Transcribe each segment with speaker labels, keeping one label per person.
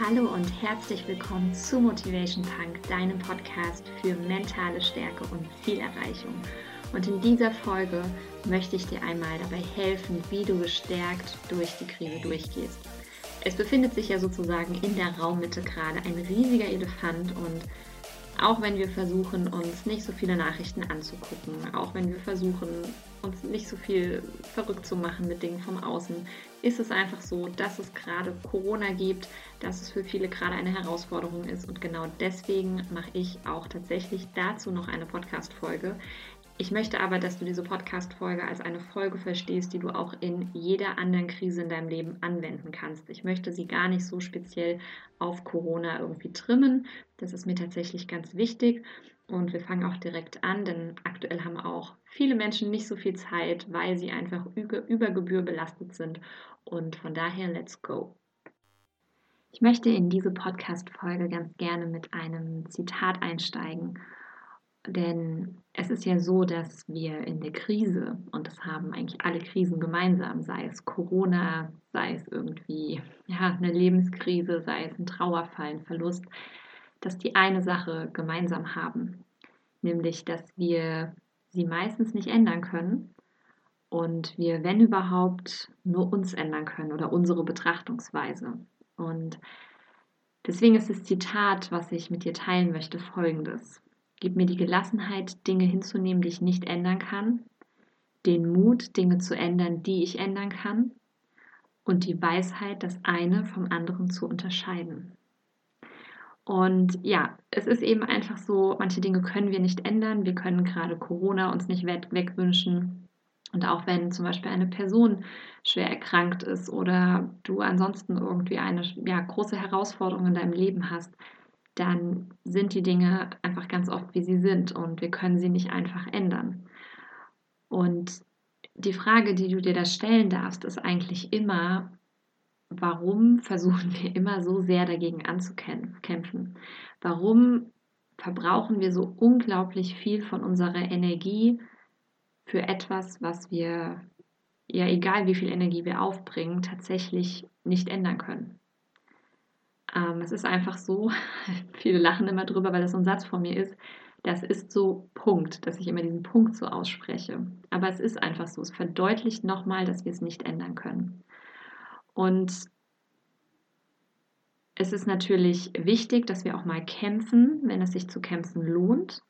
Speaker 1: Hallo und herzlich willkommen zu Motivation Punk, deinem Podcast für mentale Stärke und Zielerreichung. Und in dieser Folge möchte ich dir einmal dabei helfen, wie du gestärkt durch die Krise durchgehst. Es befindet sich ja sozusagen in der Raummitte gerade ein riesiger Elefant und auch wenn wir versuchen, uns nicht so viele Nachrichten anzugucken, auch wenn wir versuchen, uns nicht so viel verrückt zu machen mit Dingen vom Außen, ist es einfach so, dass es gerade Corona gibt, dass es für viele gerade eine Herausforderung ist. Und genau deswegen mache ich auch tatsächlich dazu noch eine Podcast-Folge. Ich möchte aber, dass du diese Podcast-Folge als eine Folge verstehst, die du auch in jeder anderen Krise in deinem Leben anwenden kannst. Ich möchte sie gar nicht so speziell auf Corona irgendwie trimmen. Das ist mir tatsächlich ganz wichtig. Und wir fangen auch direkt an, denn aktuell haben auch viele Menschen nicht so viel Zeit, weil sie einfach über Gebühr belastet sind. Und von daher, let's go. Ich möchte in diese Podcast-Folge ganz gerne mit einem Zitat einsteigen. Denn es ist ja so, dass wir in der Krise, und das haben eigentlich alle Krisen gemeinsam, sei es Corona, sei es irgendwie ja, eine Lebenskrise, sei es ein Trauerfall, ein Verlust, dass die eine Sache gemeinsam haben, nämlich dass wir sie meistens nicht ändern können und wir, wenn überhaupt, nur uns ändern können oder unsere Betrachtungsweise. Und deswegen ist das Zitat, was ich mit dir teilen möchte, folgendes. Gib mir die Gelassenheit, Dinge hinzunehmen, die ich nicht ändern kann, den Mut, Dinge zu ändern, die ich ändern kann und die Weisheit, das eine vom anderen zu unterscheiden. Und ja, es ist eben einfach so, manche Dinge können wir nicht ändern. Wir können gerade Corona uns nicht wegwünschen. Und auch wenn zum Beispiel eine Person schwer erkrankt ist oder du ansonsten irgendwie eine ja, große Herausforderung in deinem Leben hast, dann sind die Dinge einfach ganz oft, wie sie sind und wir können sie nicht einfach ändern. Und die Frage, die du dir da stellen darfst, ist eigentlich immer, warum versuchen wir immer so sehr dagegen anzukämpfen? Warum verbrauchen wir so unglaublich viel von unserer Energie für etwas, was wir, ja egal wie viel Energie wir aufbringen, tatsächlich nicht ändern können? Ähm, es ist einfach so, viele lachen immer drüber, weil das so ein Satz von mir ist. Das ist so Punkt, dass ich immer diesen Punkt so ausspreche. Aber es ist einfach so. Es verdeutlicht nochmal, dass wir es nicht ändern können. Und es ist natürlich wichtig, dass wir auch mal kämpfen, wenn es sich zu kämpfen lohnt.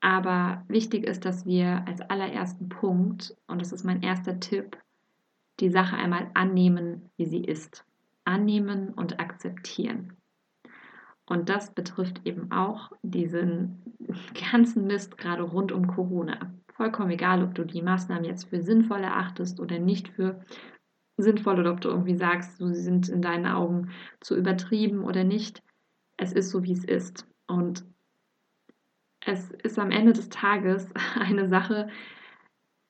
Speaker 1: Aber wichtig ist, dass wir als allerersten Punkt, und das ist mein erster Tipp, die Sache einmal annehmen, wie sie ist annehmen und akzeptieren. Und das betrifft eben auch diesen ganzen Mist gerade rund um Corona. Vollkommen egal, ob du die Maßnahmen jetzt für sinnvoll erachtest oder nicht für sinnvoll oder ob du irgendwie sagst, sie sind in deinen Augen zu übertrieben oder nicht. Es ist so, wie es ist. Und es ist am Ende des Tages eine Sache,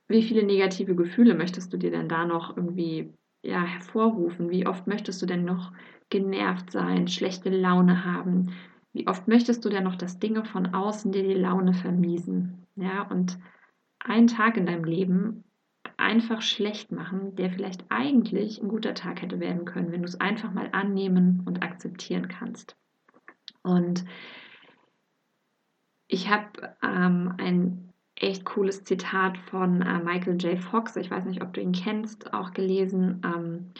Speaker 1: wie viele negative Gefühle möchtest du dir denn da noch irgendwie ja, hervorrufen? Wie oft möchtest du denn noch genervt sein, schlechte Laune haben? Wie oft möchtest du denn noch, dass Dinge von außen dir die Laune vermiesen? Ja, und einen Tag in deinem Leben einfach schlecht machen, der vielleicht eigentlich ein guter Tag hätte werden können, wenn du es einfach mal annehmen und akzeptieren kannst. Und ich habe ähm, ein echt cooles Zitat von äh, Michael J. Fox, ich weiß nicht, ob du ihn kennst, auch gelesen. Ähm,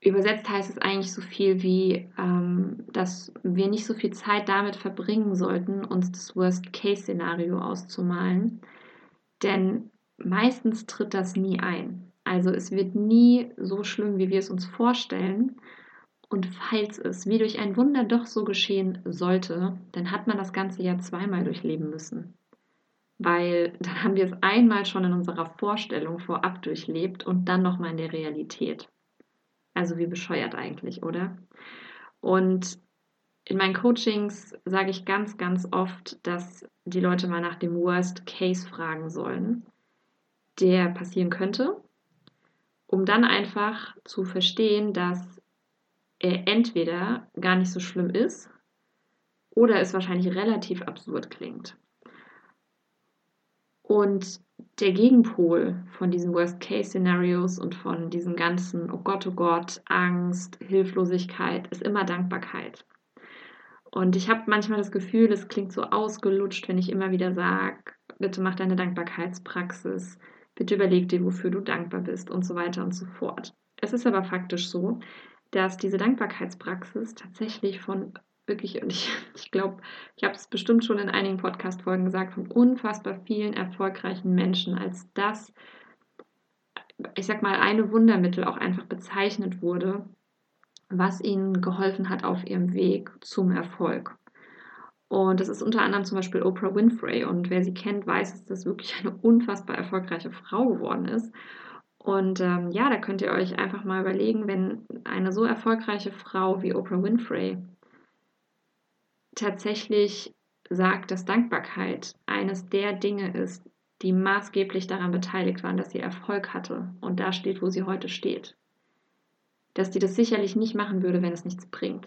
Speaker 1: übersetzt heißt es eigentlich so viel wie, ähm, dass wir nicht so viel Zeit damit verbringen sollten, uns das Worst-Case-Szenario auszumalen. Denn meistens tritt das nie ein. Also es wird nie so schlimm, wie wir es uns vorstellen. Und falls es wie durch ein Wunder doch so geschehen sollte, dann hat man das Ganze ja zweimal durchleben müssen. Weil dann haben wir es einmal schon in unserer Vorstellung vorab durchlebt und dann nochmal in der Realität. Also wie bescheuert eigentlich, oder? Und in meinen Coachings sage ich ganz, ganz oft, dass die Leute mal nach dem Worst Case fragen sollen, der passieren könnte, um dann einfach zu verstehen, dass er entweder gar nicht so schlimm ist oder es wahrscheinlich relativ absurd klingt. Und der Gegenpol von diesen Worst-Case-Szenarios und von diesen ganzen, oh Gott, oh Gott, Angst, Hilflosigkeit, ist immer Dankbarkeit. Und ich habe manchmal das Gefühl, es klingt so ausgelutscht, wenn ich immer wieder sage, bitte mach deine Dankbarkeitspraxis, bitte überleg dir, wofür du dankbar bist und so weiter und so fort. Es ist aber faktisch so, dass diese Dankbarkeitspraxis tatsächlich von wirklich, und ich, ich glaube, ich habe es bestimmt schon in einigen Podcast-Folgen gesagt, von unfassbar vielen erfolgreichen Menschen als das, ich sag mal, eine Wundermittel auch einfach bezeichnet wurde, was ihnen geholfen hat auf ihrem Weg zum Erfolg. Und das ist unter anderem zum Beispiel Oprah Winfrey. Und wer sie kennt, weiß, dass das wirklich eine unfassbar erfolgreiche Frau geworden ist. Und ähm, ja, da könnt ihr euch einfach mal überlegen, wenn eine so erfolgreiche Frau wie Oprah Winfrey tatsächlich sagt, dass Dankbarkeit eines der Dinge ist, die maßgeblich daran beteiligt waren, dass sie Erfolg hatte und da steht, wo sie heute steht. Dass die das sicherlich nicht machen würde, wenn es nichts bringt.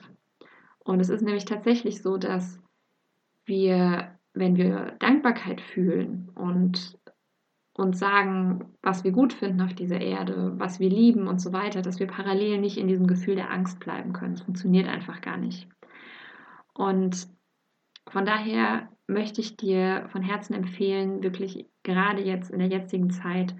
Speaker 1: Und es ist nämlich tatsächlich so, dass wir, wenn wir Dankbarkeit fühlen und uns sagen, was wir gut finden auf dieser Erde, was wir lieben und so weiter, dass wir parallel nicht in diesem Gefühl der Angst bleiben können. Das funktioniert einfach gar nicht. Und von daher möchte ich dir von Herzen empfehlen, wirklich gerade jetzt in der jetzigen Zeit,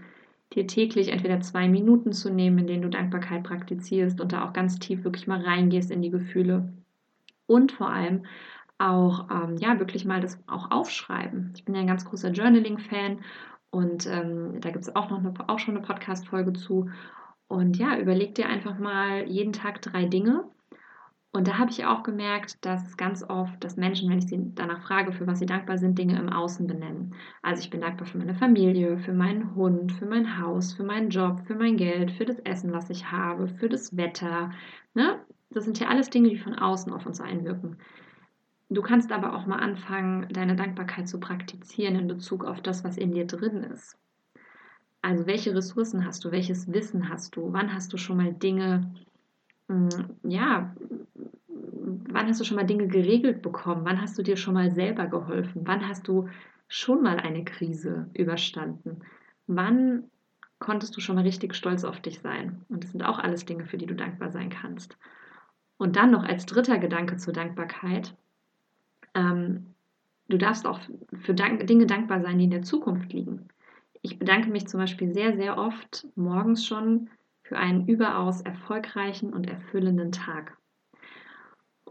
Speaker 1: dir täglich entweder zwei Minuten zu nehmen, in denen du Dankbarkeit praktizierst und da auch ganz tief wirklich mal reingehst in die Gefühle. Und vor allem auch, ähm, ja, wirklich mal das auch aufschreiben. Ich bin ja ein ganz großer Journaling-Fan und ähm, da gibt es auch noch eine, auch schon eine Podcast-Folge zu. Und ja, überleg dir einfach mal jeden Tag drei Dinge, und da habe ich auch gemerkt, dass ganz oft, dass Menschen, wenn ich sie danach frage, für was sie dankbar sind, Dinge im Außen benennen. Also ich bin dankbar für meine Familie, für meinen Hund, für mein Haus, für meinen Job, für mein Geld, für das Essen, was ich habe, für das Wetter. Ne? Das sind ja alles Dinge, die von außen auf uns einwirken. Du kannst aber auch mal anfangen, deine Dankbarkeit zu praktizieren in Bezug auf das, was in dir drin ist. Also welche Ressourcen hast du, welches Wissen hast du, wann hast du schon mal Dinge hm, ja, wann hast du schon mal Dinge geregelt bekommen? Wann hast du dir schon mal selber geholfen? Wann hast du schon mal eine Krise überstanden? Wann konntest du schon mal richtig stolz auf dich sein? Und das sind auch alles Dinge, für die du dankbar sein kannst. Und dann noch als dritter Gedanke zur Dankbarkeit. Ähm, du darfst auch für Dank Dinge dankbar sein, die in der Zukunft liegen. Ich bedanke mich zum Beispiel sehr, sehr oft morgens schon für einen überaus erfolgreichen und erfüllenden Tag.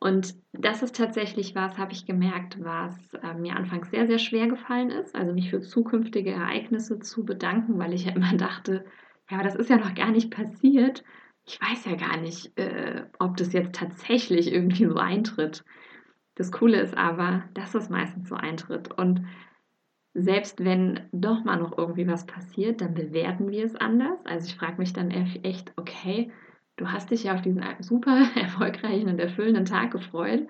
Speaker 1: Und das ist tatsächlich was, habe ich gemerkt, was äh, mir anfangs sehr, sehr schwer gefallen ist, also mich für zukünftige Ereignisse zu bedanken, weil ich ja immer dachte, ja, aber das ist ja noch gar nicht passiert. Ich weiß ja gar nicht, äh, ob das jetzt tatsächlich irgendwie so eintritt. Das Coole ist aber, dass es meistens so eintritt. Und selbst wenn doch mal noch irgendwie was passiert, dann bewerten wir es anders. Also ich frage mich dann echt, okay, du hast dich ja auf diesen super erfolgreichen und erfüllenden Tag gefreut.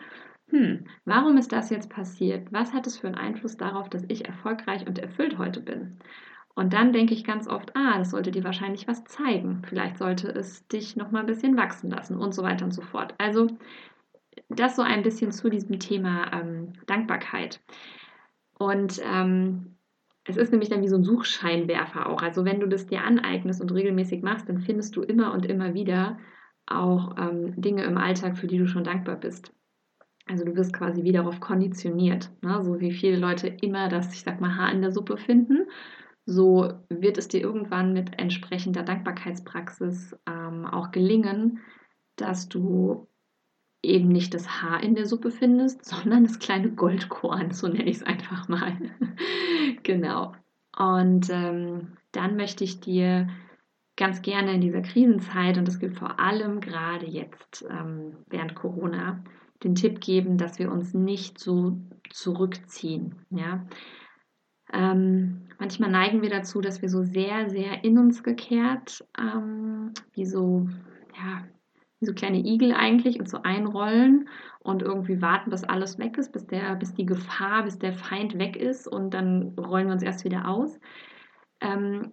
Speaker 1: Hm, warum ist das jetzt passiert? Was hat es für einen Einfluss darauf, dass ich erfolgreich und erfüllt heute bin? Und dann denke ich ganz oft, ah, das sollte dir wahrscheinlich was zeigen. Vielleicht sollte es dich noch mal ein bisschen wachsen lassen und so weiter und so fort. Also das so ein bisschen zu diesem Thema ähm, Dankbarkeit. Und ähm, es ist nämlich dann wie so ein Suchscheinwerfer auch. Also wenn du das dir aneignest und regelmäßig machst, dann findest du immer und immer wieder auch ähm, Dinge im Alltag, für die du schon dankbar bist. Also du wirst quasi wie darauf konditioniert. Ne? So wie viele Leute immer das, ich sag mal, Haar in der Suppe finden, so wird es dir irgendwann mit entsprechender Dankbarkeitspraxis ähm, auch gelingen, dass du eben nicht das Haar in der Suppe findest, sondern das kleine Goldkorn, so nenne ich es einfach mal. genau. Und ähm, dann möchte ich dir ganz gerne in dieser Krisenzeit, und das gilt vor allem gerade jetzt ähm, während Corona, den Tipp geben, dass wir uns nicht so zurückziehen. Ja? Ähm, manchmal neigen wir dazu, dass wir so sehr, sehr in uns gekehrt, ähm, wie so, ja, so kleine Igel eigentlich und so einrollen und irgendwie warten, bis alles weg ist, bis, der, bis die Gefahr, bis der Feind weg ist und dann rollen wir uns erst wieder aus. Ähm,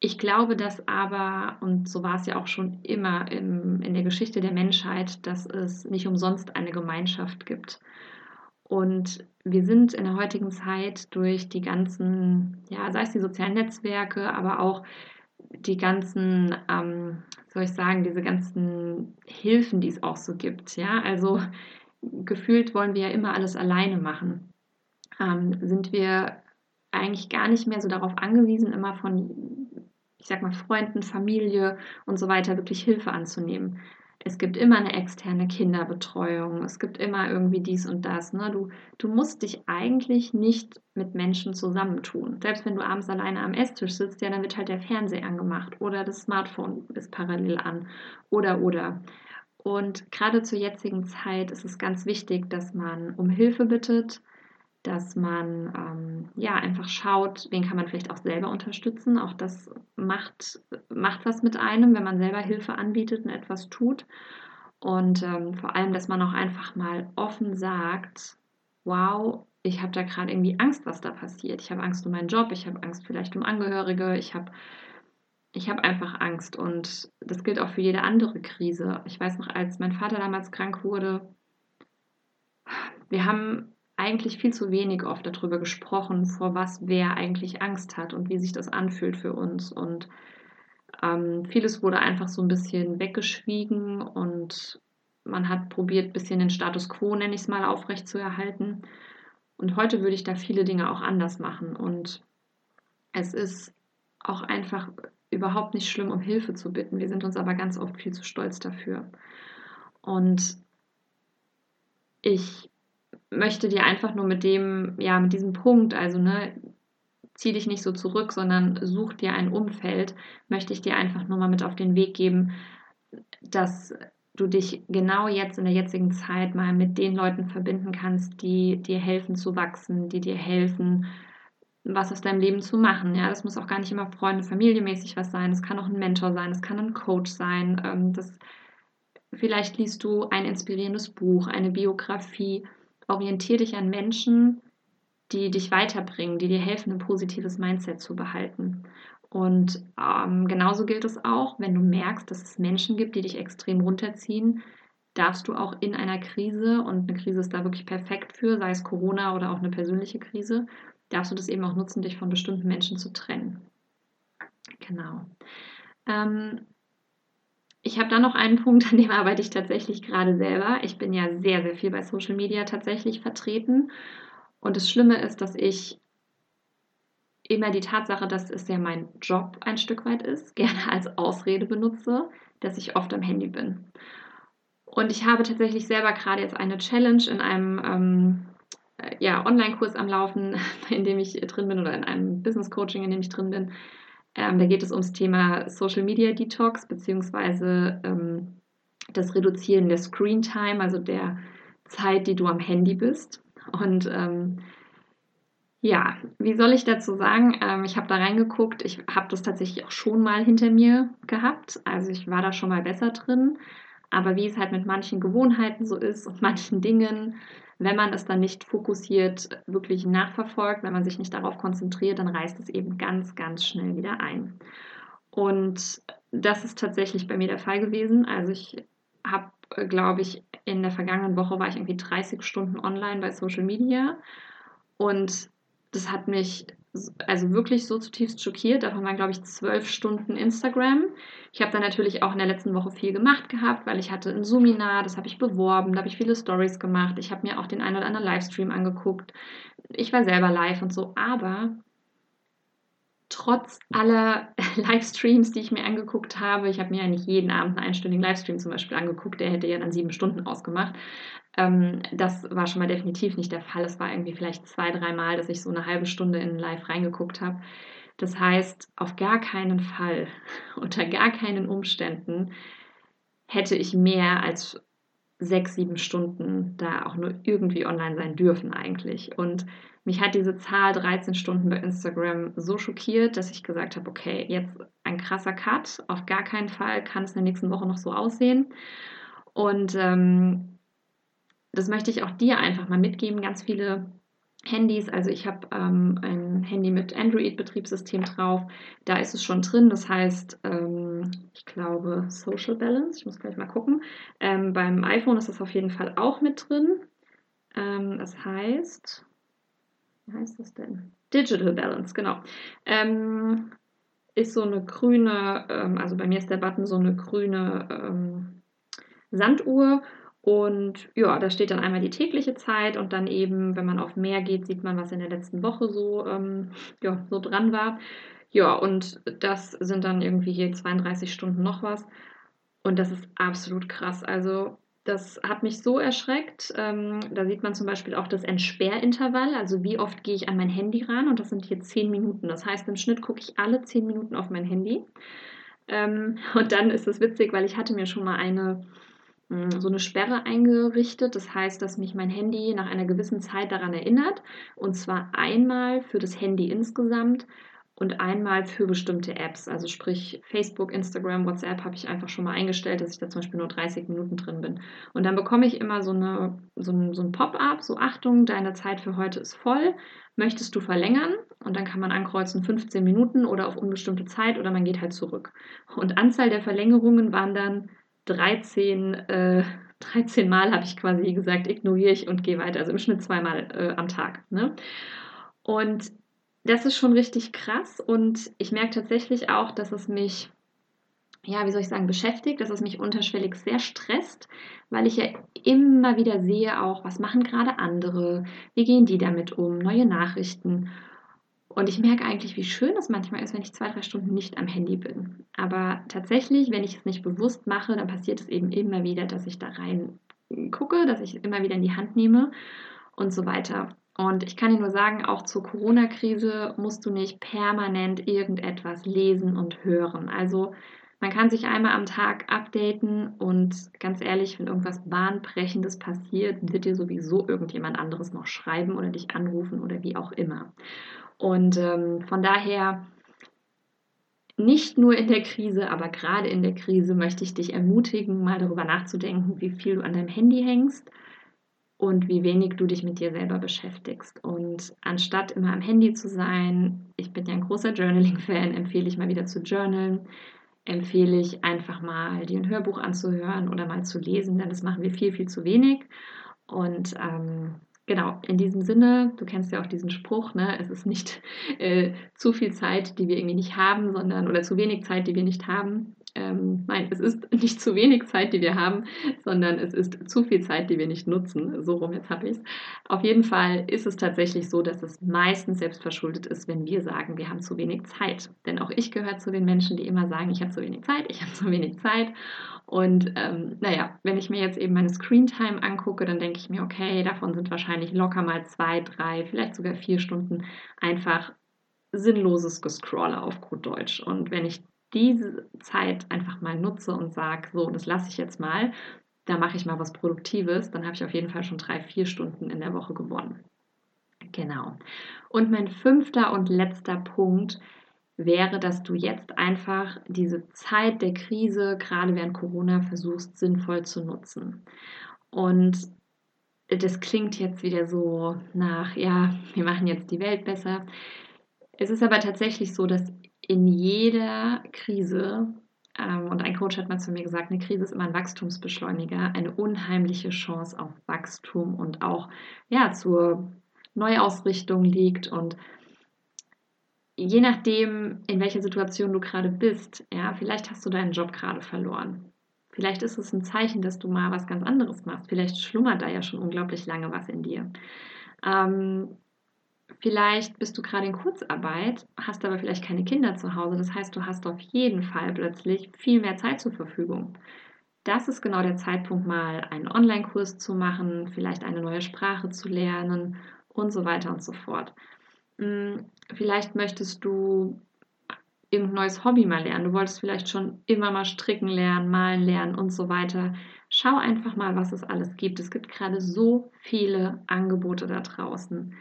Speaker 1: ich glaube, dass aber, und so war es ja auch schon immer im, in der Geschichte der Menschheit, dass es nicht umsonst eine Gemeinschaft gibt. Und wir sind in der heutigen Zeit durch die ganzen, ja, sei es die sozialen Netzwerke, aber auch die ganzen, ähm, soll ich sagen, diese ganzen Hilfen, die es auch so gibt. Ja, also gefühlt wollen wir ja immer alles alleine machen. Ähm, sind wir eigentlich gar nicht mehr so darauf angewiesen, immer von, ich sag mal, Freunden, Familie und so weiter wirklich Hilfe anzunehmen. Es gibt immer eine externe Kinderbetreuung, es gibt immer irgendwie dies und das. Ne? Du, du musst dich eigentlich nicht mit Menschen zusammentun. Selbst wenn du abends alleine am Esstisch sitzt, ja, dann wird halt der Fernseher angemacht oder das Smartphone ist parallel an oder oder. Und gerade zur jetzigen Zeit ist es ganz wichtig, dass man um Hilfe bittet, dass man ähm, ja einfach schaut, wen kann man vielleicht auch selber unterstützen. Auch das macht, macht was mit einem, wenn man selber Hilfe anbietet und etwas tut. Und ähm, vor allem, dass man auch einfach mal offen sagt, wow, ich habe da gerade irgendwie Angst, was da passiert. Ich habe Angst um meinen Job, ich habe Angst vielleicht um Angehörige, ich habe ich habe einfach Angst und das gilt auch für jede andere Krise. Ich weiß noch, als mein Vater damals krank wurde, wir haben eigentlich viel zu wenig oft darüber gesprochen, vor was wer eigentlich Angst hat und wie sich das anfühlt für uns. Und ähm, vieles wurde einfach so ein bisschen weggeschwiegen und man hat probiert, ein bisschen den Status quo, nenne ich es mal, aufrechtzuerhalten. Und heute würde ich da viele Dinge auch anders machen. Und es ist auch einfach überhaupt nicht schlimm, um Hilfe zu bitten. Wir sind uns aber ganz oft viel zu stolz dafür. Und ich möchte dir einfach nur mit dem, ja, mit diesem Punkt, also ne, zieh dich nicht so zurück, sondern such dir ein Umfeld, möchte ich dir einfach nur mal mit auf den Weg geben, dass du dich genau jetzt in der jetzigen Zeit mal mit den Leuten verbinden kannst, die dir helfen zu wachsen, die dir helfen, was aus deinem Leben zu machen. Ja, das muss auch gar nicht immer Freunde, familiemäßig was sein. Das kann auch ein Mentor sein, das kann ein Coach sein. Ähm, das, vielleicht liest du ein inspirierendes Buch, eine Biografie orientiere dich an Menschen, die dich weiterbringen, die dir helfen, ein positives Mindset zu behalten. Und ähm, genauso gilt es auch, wenn du merkst, dass es Menschen gibt, die dich extrem runterziehen, darfst du auch in einer Krise, und eine Krise ist da wirklich perfekt für, sei es Corona oder auch eine persönliche Krise, darfst du das eben auch nutzen, dich von bestimmten Menschen zu trennen. Genau. Ähm, ich habe da noch einen Punkt, an dem arbeite ich tatsächlich gerade selber. Ich bin ja sehr, sehr viel bei Social Media tatsächlich vertreten. Und das Schlimme ist, dass ich immer die Tatsache, dass es ja mein Job ein Stück weit ist, gerne als Ausrede benutze, dass ich oft am Handy bin. Und ich habe tatsächlich selber gerade jetzt eine Challenge in einem ähm, äh, ja, Online-Kurs am Laufen, in dem ich drin bin, oder in einem Business-Coaching, in dem ich drin bin, ähm, da geht es ums Thema Social Media Detox beziehungsweise ähm, das Reduzieren der Screen Time, also der Zeit, die du am Handy bist. Und ähm, ja, wie soll ich dazu sagen? Ähm, ich habe da reingeguckt. Ich habe das tatsächlich auch schon mal hinter mir gehabt. Also ich war da schon mal besser drin. Aber wie es halt mit manchen Gewohnheiten so ist und manchen Dingen, wenn man es dann nicht fokussiert wirklich nachverfolgt, wenn man sich nicht darauf konzentriert, dann reißt es eben ganz, ganz schnell wieder ein. Und das ist tatsächlich bei mir der Fall gewesen. Also ich habe, glaube ich, in der vergangenen Woche war ich irgendwie 30 Stunden online bei Social Media und das hat mich also wirklich so zutiefst schockiert. Davon waren, glaube ich, zwölf Stunden Instagram. Ich habe dann natürlich auch in der letzten Woche viel gemacht gehabt, weil ich hatte ein Seminar, das habe ich beworben, da habe ich viele Stories gemacht. Ich habe mir auch den einen oder anderen Livestream angeguckt. Ich war selber live und so, aber trotz aller Livestreams, die ich mir angeguckt habe, ich habe mir ja nicht jeden Abend einen einstündigen Livestream zum Beispiel angeguckt, der hätte ja dann sieben Stunden ausgemacht. Ähm, das war schon mal definitiv nicht der Fall. Es war irgendwie vielleicht zwei, dreimal, dass ich so eine halbe Stunde in Live reingeguckt habe. Das heißt, auf gar keinen Fall, unter gar keinen Umständen hätte ich mehr als sechs, sieben Stunden da auch nur irgendwie online sein dürfen eigentlich. Und mich hat diese Zahl 13 Stunden bei Instagram so schockiert, dass ich gesagt habe, okay, jetzt ein krasser Cut. Auf gar keinen Fall kann es in der nächsten Woche noch so aussehen. Und ähm, das möchte ich auch dir einfach mal mitgeben. Ganz viele Handys, also ich habe ähm, ein Handy mit Android-Betriebssystem drauf, da ist es schon drin, das heißt, ähm, ich glaube Social Balance, ich muss gleich mal gucken. Ähm, beim iPhone ist es auf jeden Fall auch mit drin. Ähm, es heißt, wie heißt das denn? Digital Balance, genau. Ähm, ist so eine grüne, ähm, also bei mir ist der Button so eine grüne Sanduhr und ja, da steht dann einmal die tägliche Zeit und dann eben, wenn man auf mehr geht, sieht man, was in der letzten Woche so, ähm, ja, so dran war. Ja, und das sind dann irgendwie hier 32 Stunden noch was. Und das ist absolut krass. Also das hat mich so erschreckt. Ähm, da sieht man zum Beispiel auch das Entsperrintervall, also wie oft gehe ich an mein Handy ran und das sind hier 10 Minuten. Das heißt, im Schnitt gucke ich alle 10 Minuten auf mein Handy. Ähm, und dann ist es witzig, weil ich hatte mir schon mal eine so eine Sperre eingerichtet. Das heißt, dass mich mein Handy nach einer gewissen Zeit daran erinnert. Und zwar einmal für das Handy insgesamt und einmal für bestimmte Apps. Also sprich Facebook, Instagram, WhatsApp habe ich einfach schon mal eingestellt, dass ich da zum Beispiel nur 30 Minuten drin bin. Und dann bekomme ich immer so, eine, so ein, so ein Pop-up, so Achtung, deine Zeit für heute ist voll. Möchtest du verlängern? Und dann kann man ankreuzen 15 Minuten oder auf unbestimmte Zeit oder man geht halt zurück. Und Anzahl der Verlängerungen waren dann 13, äh, 13 Mal, habe ich quasi gesagt, ignoriere ich und gehe weiter. Also im Schnitt zweimal äh, am Tag. Ne? Und das ist schon richtig krass und ich merke tatsächlich auch, dass es mich, ja, wie soll ich sagen, beschäftigt, dass es mich unterschwellig sehr stresst, weil ich ja immer wieder sehe auch, was machen gerade andere, wie gehen die damit um, neue Nachrichten. Und ich merke eigentlich, wie schön es manchmal ist, wenn ich zwei, drei Stunden nicht am Handy bin. Aber tatsächlich, wenn ich es nicht bewusst mache, dann passiert es eben immer wieder, dass ich da rein gucke, dass ich es immer wieder in die Hand nehme und so weiter. Und ich kann dir nur sagen, auch zur Corona-Krise musst du nicht permanent irgendetwas lesen und hören. Also man kann sich einmal am Tag updaten und ganz ehrlich, wenn irgendwas Bahnbrechendes passiert, wird dir sowieso irgendjemand anderes noch schreiben oder dich anrufen oder wie auch immer. Und ähm, von daher, nicht nur in der Krise, aber gerade in der Krise möchte ich dich ermutigen, mal darüber nachzudenken, wie viel du an deinem Handy hängst und wie wenig du dich mit dir selber beschäftigst. Und anstatt immer am Handy zu sein, ich bin ja ein großer Journaling-Fan, empfehle ich mal wieder zu journalen, empfehle ich einfach mal dir ein Hörbuch anzuhören oder mal zu lesen, denn das machen wir viel, viel zu wenig. Und ähm, genau, in diesem Sinne, du kennst ja auch diesen Spruch, ne? es ist nicht äh, zu viel Zeit, die wir irgendwie nicht haben, sondern oder zu wenig Zeit, die wir nicht haben, ähm, nein, es ist nicht zu wenig Zeit, die wir haben, sondern es ist zu viel Zeit, die wir nicht nutzen. So rum, jetzt habe ich es. Auf jeden Fall ist es tatsächlich so, dass es meistens selbst verschuldet ist, wenn wir sagen, wir haben zu wenig Zeit. Denn auch ich gehöre zu den Menschen, die immer sagen, ich habe zu wenig Zeit, ich habe zu wenig Zeit. Und ähm, naja, wenn ich mir jetzt eben meine Screentime angucke, dann denke ich mir, okay, davon sind wahrscheinlich locker mal zwei, drei, vielleicht sogar vier Stunden einfach sinnloses Gescrolle auf gut Deutsch. Und wenn ich diese Zeit einfach mal nutze und sage, so, das lasse ich jetzt mal, da mache ich mal was Produktives, dann habe ich auf jeden Fall schon drei, vier Stunden in der Woche gewonnen. Genau. Und mein fünfter und letzter Punkt wäre, dass du jetzt einfach diese Zeit der Krise, gerade während Corona, versuchst sinnvoll zu nutzen. Und das klingt jetzt wieder so nach, ja, wir machen jetzt die Welt besser. Es ist aber tatsächlich so, dass in jeder Krise, ähm, und ein Coach hat mal zu mir gesagt, eine Krise ist immer ein Wachstumsbeschleuniger, eine unheimliche Chance auf Wachstum und auch ja, zur Neuausrichtung liegt. Und je nachdem, in welcher Situation du gerade bist, ja, vielleicht hast du deinen Job gerade verloren. Vielleicht ist es ein Zeichen, dass du mal was ganz anderes machst. Vielleicht schlummert da ja schon unglaublich lange was in dir. Ähm, Vielleicht bist du gerade in Kurzarbeit, hast aber vielleicht keine Kinder zu Hause. Das heißt, du hast auf jeden Fall plötzlich viel mehr Zeit zur Verfügung. Das ist genau der Zeitpunkt, mal einen Online-Kurs zu machen, vielleicht eine neue Sprache zu lernen und so weiter und so fort. Hm, vielleicht möchtest du irgendein neues Hobby mal lernen. Du wolltest vielleicht schon immer mal stricken lernen, malen lernen und so weiter. Schau einfach mal, was es alles gibt. Es gibt gerade so viele Angebote da draußen.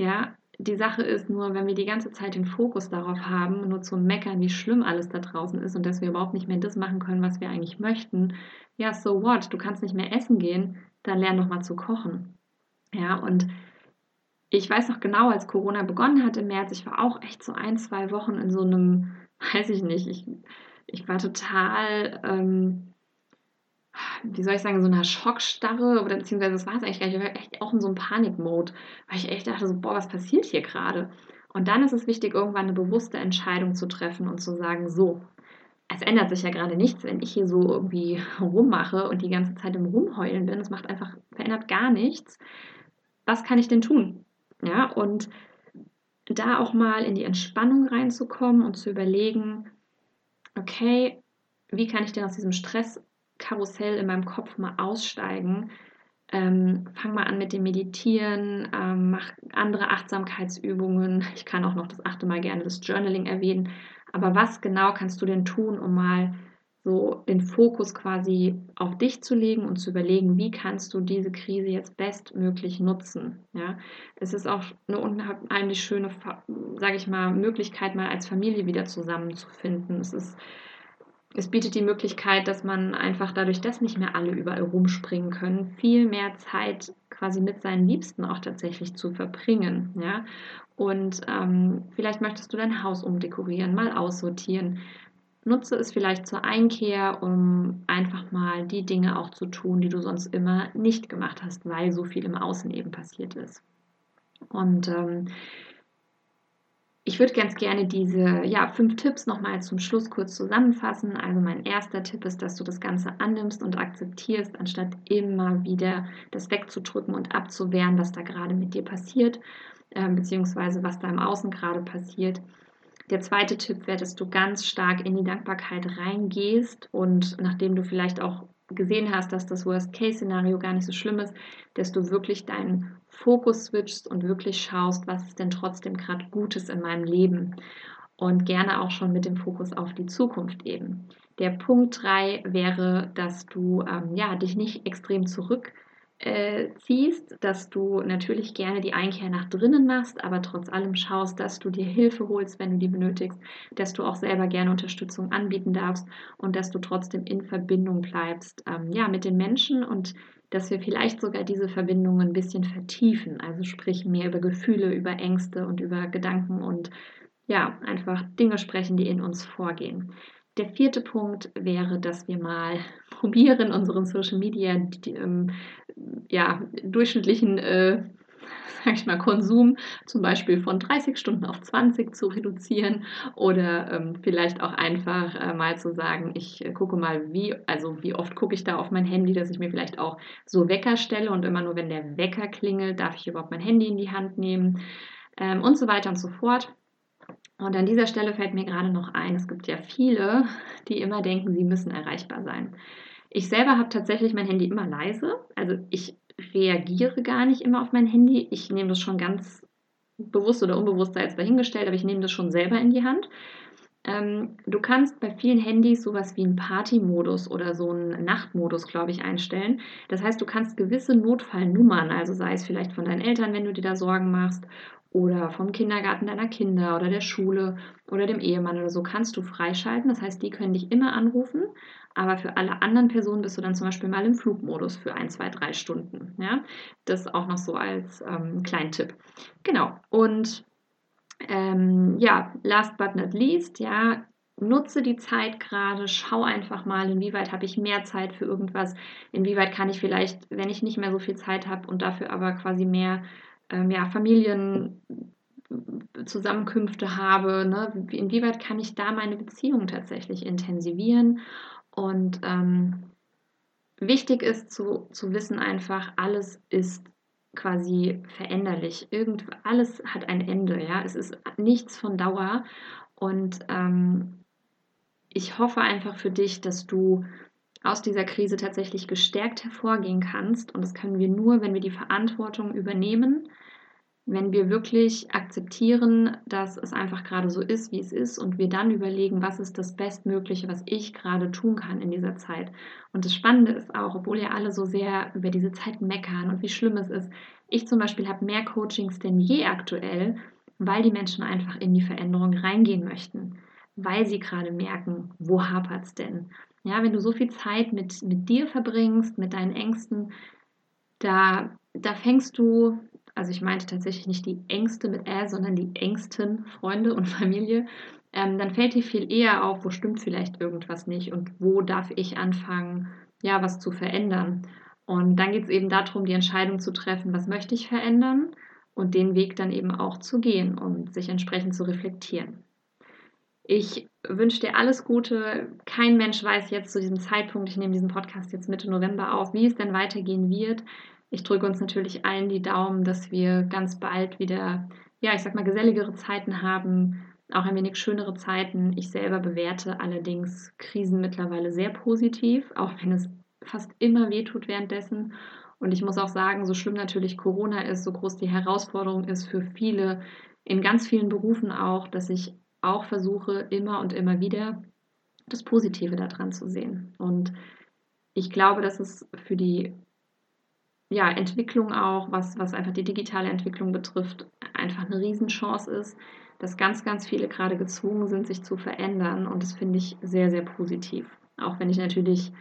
Speaker 1: Ja, die Sache ist nur, wenn wir die ganze Zeit den Fokus darauf haben, nur zu meckern, wie schlimm alles da draußen ist und dass wir überhaupt nicht mehr das machen können, was wir eigentlich möchten, ja, so what? Du kannst nicht mehr essen gehen, dann lern doch mal zu kochen. Ja, und ich weiß noch genau, als Corona begonnen hat im März, ich war auch echt so ein, zwei Wochen in so einem, weiß ich nicht, ich, ich war total, ähm, wie soll ich sagen, so einer Schockstarre oder beziehungsweise das war es eigentlich gar nicht, ich war echt auch in so einem Panikmode, weil ich echt dachte so, boah, was passiert hier gerade? Und dann ist es wichtig, irgendwann eine bewusste Entscheidung zu treffen und zu sagen, so, es ändert sich ja gerade nichts, wenn ich hier so irgendwie rummache und die ganze Zeit im Rumheulen bin. Es macht einfach, verändert gar nichts. Was kann ich denn tun? Ja, und da auch mal in die Entspannung reinzukommen und zu überlegen, okay, wie kann ich denn aus diesem Stresskarussell in meinem Kopf mal aussteigen? Ähm, fang mal an mit dem Meditieren, ähm, mach andere Achtsamkeitsübungen. Ich kann auch noch das achte Mal gerne das Journaling erwähnen. Aber was genau kannst du denn tun, um mal so den Fokus quasi auf dich zu legen und zu überlegen, wie kannst du diese Krise jetzt bestmöglich nutzen. Ja, es ist auch eine unheimlich schöne, sage ich mal, Möglichkeit, mal als Familie wieder zusammenzufinden. Es ist es bietet die Möglichkeit, dass man einfach dadurch, dass nicht mehr alle überall rumspringen können, viel mehr Zeit quasi mit seinen Liebsten auch tatsächlich zu verbringen. Ja? Und ähm, vielleicht möchtest du dein Haus umdekorieren, mal aussortieren. Nutze es vielleicht zur Einkehr, um einfach mal die Dinge auch zu tun, die du sonst immer nicht gemacht hast, weil so viel im Außen eben passiert ist. Und ähm, ich würde ganz gerne diese ja, fünf Tipps nochmal zum Schluss kurz zusammenfassen. Also mein erster Tipp ist, dass du das Ganze annimmst und akzeptierst, anstatt immer wieder das wegzudrücken und abzuwehren, was da gerade mit dir passiert, äh, beziehungsweise was da im Außen gerade passiert. Der zweite Tipp wäre, dass du ganz stark in die Dankbarkeit reingehst und nachdem du vielleicht auch gesehen hast, dass das Worst-Case-Szenario gar nicht so schlimm ist, dass du wirklich deinen Fokus switchst und wirklich schaust, was ist denn trotzdem gerade Gutes in meinem Leben und gerne auch schon mit dem Fokus auf die Zukunft eben. Der Punkt 3 wäre, dass du ähm, ja, dich nicht extrem zurück äh, ziehst, dass du natürlich gerne die Einkehr nach drinnen machst, aber trotz allem schaust, dass du dir Hilfe holst, wenn du die benötigst, dass du auch selber gerne Unterstützung anbieten darfst und dass du trotzdem in Verbindung bleibst ähm, ja, mit den Menschen und dass wir vielleicht sogar diese Verbindungen ein bisschen vertiefen, also sprich mehr über Gefühle, über Ängste und über Gedanken und ja, einfach Dinge sprechen, die in uns vorgehen. Der vierte Punkt wäre, dass wir mal probieren, unseren Social Media die, ähm, ja, durchschnittlichen äh, sag ich mal, Konsum zum Beispiel von 30 Stunden auf 20 zu reduzieren oder ähm, vielleicht auch einfach äh, mal zu sagen, ich äh, gucke mal, wie, also wie oft gucke ich da auf mein Handy, dass ich mir vielleicht auch so Wecker stelle und immer nur, wenn der Wecker klingelt, darf ich überhaupt mein Handy in die Hand nehmen ähm, und so weiter und so fort. Und an dieser Stelle fällt mir gerade noch ein, es gibt ja viele, die immer denken, sie müssen erreichbar sein. Ich selber habe tatsächlich mein Handy immer leise. Also ich reagiere gar nicht immer auf mein Handy. Ich nehme das schon ganz bewusst oder unbewusst da jetzt dahingestellt, aber ich nehme das schon selber in die Hand. Ähm, du kannst bei vielen Handys sowas wie einen Party-Modus oder so einen Nachtmodus, glaube ich, einstellen. Das heißt, du kannst gewisse Notfallnummern, also sei es vielleicht von deinen Eltern, wenn du dir da Sorgen machst, oder vom Kindergarten deiner Kinder oder der Schule oder dem Ehemann oder so kannst du freischalten. Das heißt, die können dich immer anrufen, aber für alle anderen Personen bist du dann zum Beispiel mal im Flugmodus für ein, zwei, drei Stunden. Ja? Das auch noch so als ähm, kleinen Tipp. Genau. Und ähm, ja, last but not least, ja, nutze die Zeit gerade, schau einfach mal, inwieweit habe ich mehr Zeit für irgendwas, inwieweit kann ich vielleicht, wenn ich nicht mehr so viel Zeit habe und dafür aber quasi mehr ähm, ja, Familienzusammenkünfte habe, ne? inwieweit kann ich da meine Beziehung tatsächlich intensivieren. Und ähm, wichtig ist zu, zu wissen einfach, alles ist quasi veränderlich. Irgend, alles hat ein Ende, ja. Es ist nichts von Dauer. Und ähm, ich hoffe einfach für dich, dass du aus dieser Krise tatsächlich gestärkt hervorgehen kannst. Und das können wir nur, wenn wir die Verantwortung übernehmen, wenn wir wirklich akzeptieren, dass es einfach gerade so ist, wie es ist und wir dann überlegen, was ist das Bestmögliche, was ich gerade tun kann in dieser Zeit. Und das Spannende ist auch, obwohl ja alle so sehr über diese Zeit meckern und wie schlimm es ist, ich zum Beispiel habe mehr Coachings denn je aktuell, weil die Menschen einfach in die Veränderung reingehen möchten, weil sie gerade merken, wo hapert es denn. Ja, wenn du so viel Zeit mit, mit dir verbringst, mit deinen Ängsten, da, da fängst du also ich meinte tatsächlich nicht die Ängste mit Ä, sondern die engsten Freunde und Familie, ähm, dann fällt dir viel eher auf, wo stimmt vielleicht irgendwas nicht und wo darf ich anfangen, ja, was zu verändern. Und dann geht es eben darum, die Entscheidung zu treffen, was möchte ich verändern und den Weg dann eben auch zu gehen und sich entsprechend zu reflektieren. Ich wünsche dir alles Gute. Kein Mensch weiß jetzt zu diesem Zeitpunkt, ich nehme diesen Podcast jetzt Mitte November auf, wie es denn weitergehen wird. Ich drücke uns natürlich allen die Daumen, dass wir ganz bald wieder, ja, ich sag mal, geselligere Zeiten haben, auch ein wenig schönere Zeiten. Ich selber bewerte allerdings Krisen mittlerweile sehr positiv, auch wenn es fast immer wehtut währenddessen. Und ich muss auch sagen, so schlimm natürlich Corona ist, so groß die Herausforderung ist für viele, in ganz vielen Berufen auch, dass ich auch versuche, immer und immer wieder das Positive daran zu sehen. Und ich glaube, dass es für die ja, Entwicklung auch, was, was einfach die digitale Entwicklung betrifft, einfach eine Riesenchance ist, dass ganz, ganz viele gerade gezwungen sind, sich zu verändern. Und das finde ich sehr, sehr positiv. Auch wenn ich natürlich,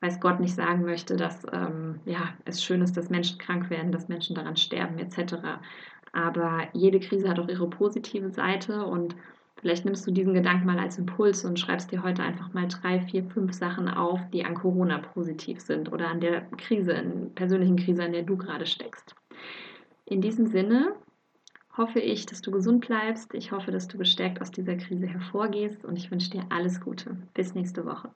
Speaker 1: weiß Gott, nicht sagen möchte, dass ähm, ja, es schön ist, dass Menschen krank werden, dass Menschen daran sterben, etc. Aber jede Krise hat auch ihre positive Seite und Vielleicht nimmst du diesen Gedanken mal als Impuls und schreibst dir heute einfach mal drei, vier, fünf Sachen auf, die an Corona positiv sind oder an der Krise, in persönlichen Krise, in der du gerade steckst. In diesem Sinne hoffe ich, dass du gesund bleibst. Ich hoffe, dass du gestärkt aus dieser Krise hervorgehst und ich wünsche dir alles Gute. Bis nächste Woche.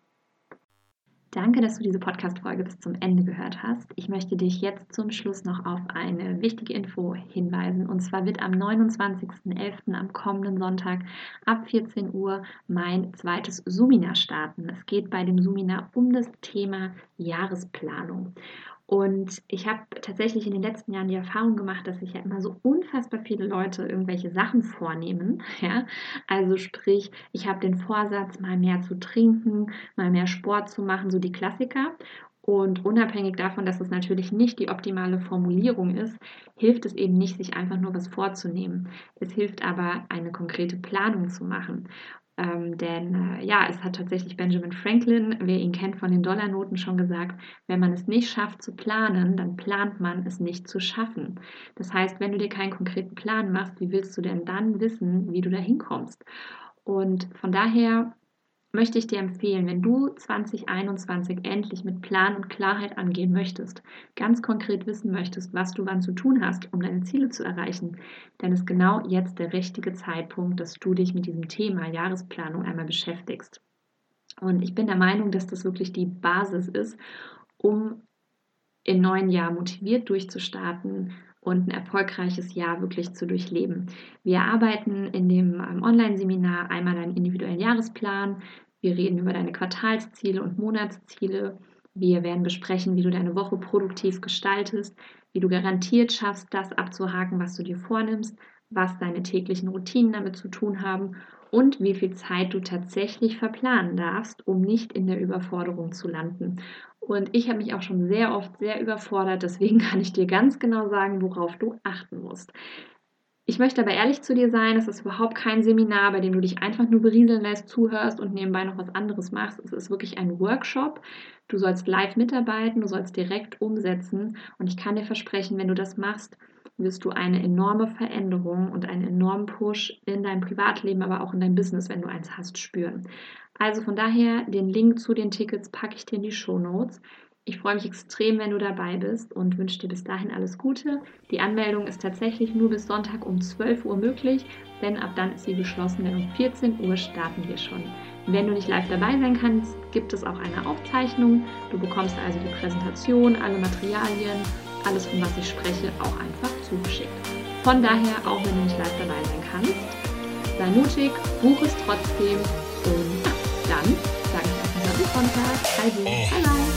Speaker 1: Danke, dass du diese Podcast-Folge bis zum Ende gehört hast. Ich möchte dich jetzt zum Schluss noch auf eine wichtige Info hinweisen. Und zwar wird am 29.11. am kommenden Sonntag ab 14 Uhr mein zweites Suminar starten. Es geht bei dem Suminar um das Thema Jahresplanung. Und ich habe tatsächlich in den letzten Jahren die Erfahrung gemacht, dass sich ja immer so unfassbar viele Leute irgendwelche Sachen vornehmen. Ja? Also sprich, ich habe den Vorsatz, mal mehr zu trinken, mal mehr Sport zu machen, so die Klassiker. Und unabhängig davon, dass es natürlich nicht die optimale Formulierung ist, hilft es eben nicht, sich einfach nur was vorzunehmen. Es hilft aber, eine konkrete Planung zu machen. Ähm, denn äh, ja, es hat tatsächlich Benjamin Franklin, wer ihn kennt von den Dollarnoten, schon gesagt, wenn man es nicht schafft zu planen, dann plant man es nicht zu schaffen. Das heißt, wenn du dir keinen konkreten Plan machst, wie willst du denn dann wissen, wie du da hinkommst? Und von daher möchte ich dir empfehlen, wenn du 2021 endlich mit Plan und Klarheit angehen möchtest, ganz konkret wissen möchtest, was du wann zu tun hast, um deine Ziele zu erreichen, dann ist genau jetzt der richtige Zeitpunkt, dass du dich mit diesem Thema Jahresplanung einmal beschäftigst. Und ich bin der Meinung, dass das wirklich die Basis ist, um im neuen Jahr motiviert durchzustarten und ein erfolgreiches Jahr wirklich zu durchleben. Wir arbeiten in dem ähm, Online-Seminar einmal einen individuellen Jahresplan. Wir reden über deine Quartalsziele und Monatsziele. Wir werden besprechen, wie du deine Woche produktiv gestaltest, wie du garantiert schaffst, das abzuhaken, was du dir vornimmst, was deine täglichen Routinen damit zu tun haben und wie viel Zeit du tatsächlich verplanen darfst, um nicht in der Überforderung zu landen. Und ich habe mich auch schon sehr oft sehr überfordert, deswegen kann ich dir ganz genau sagen, worauf du achten musst. Ich möchte aber ehrlich zu dir sein, es ist überhaupt kein Seminar, bei dem du dich einfach nur berieseln lässt, zuhörst und nebenbei noch was anderes machst. Es ist wirklich ein Workshop. Du sollst live mitarbeiten, du sollst direkt umsetzen und ich kann dir versprechen, wenn du das machst, wirst du eine enorme Veränderung und einen enormen Push in deinem Privatleben, aber auch in deinem Business, wenn du eins hast, spüren. Also von daher, den Link zu den Tickets packe ich dir in die Show Notes. Ich freue mich extrem, wenn du dabei bist und wünsche dir bis dahin alles Gute. Die Anmeldung ist tatsächlich nur bis Sonntag um 12 Uhr möglich, denn ab dann ist sie geschlossen, denn um 14 Uhr starten wir schon. Wenn du nicht live dabei sein kannst, gibt es auch eine Aufzeichnung. Du bekommst also die Präsentation, alle Materialien, alles, von was ich spreche, auch einfach zugeschickt. Von daher, auch wenn du nicht live dabei sein kannst, sei mutig, buch es trotzdem und dann sage ich auf den Sonntag. Also, bye bye.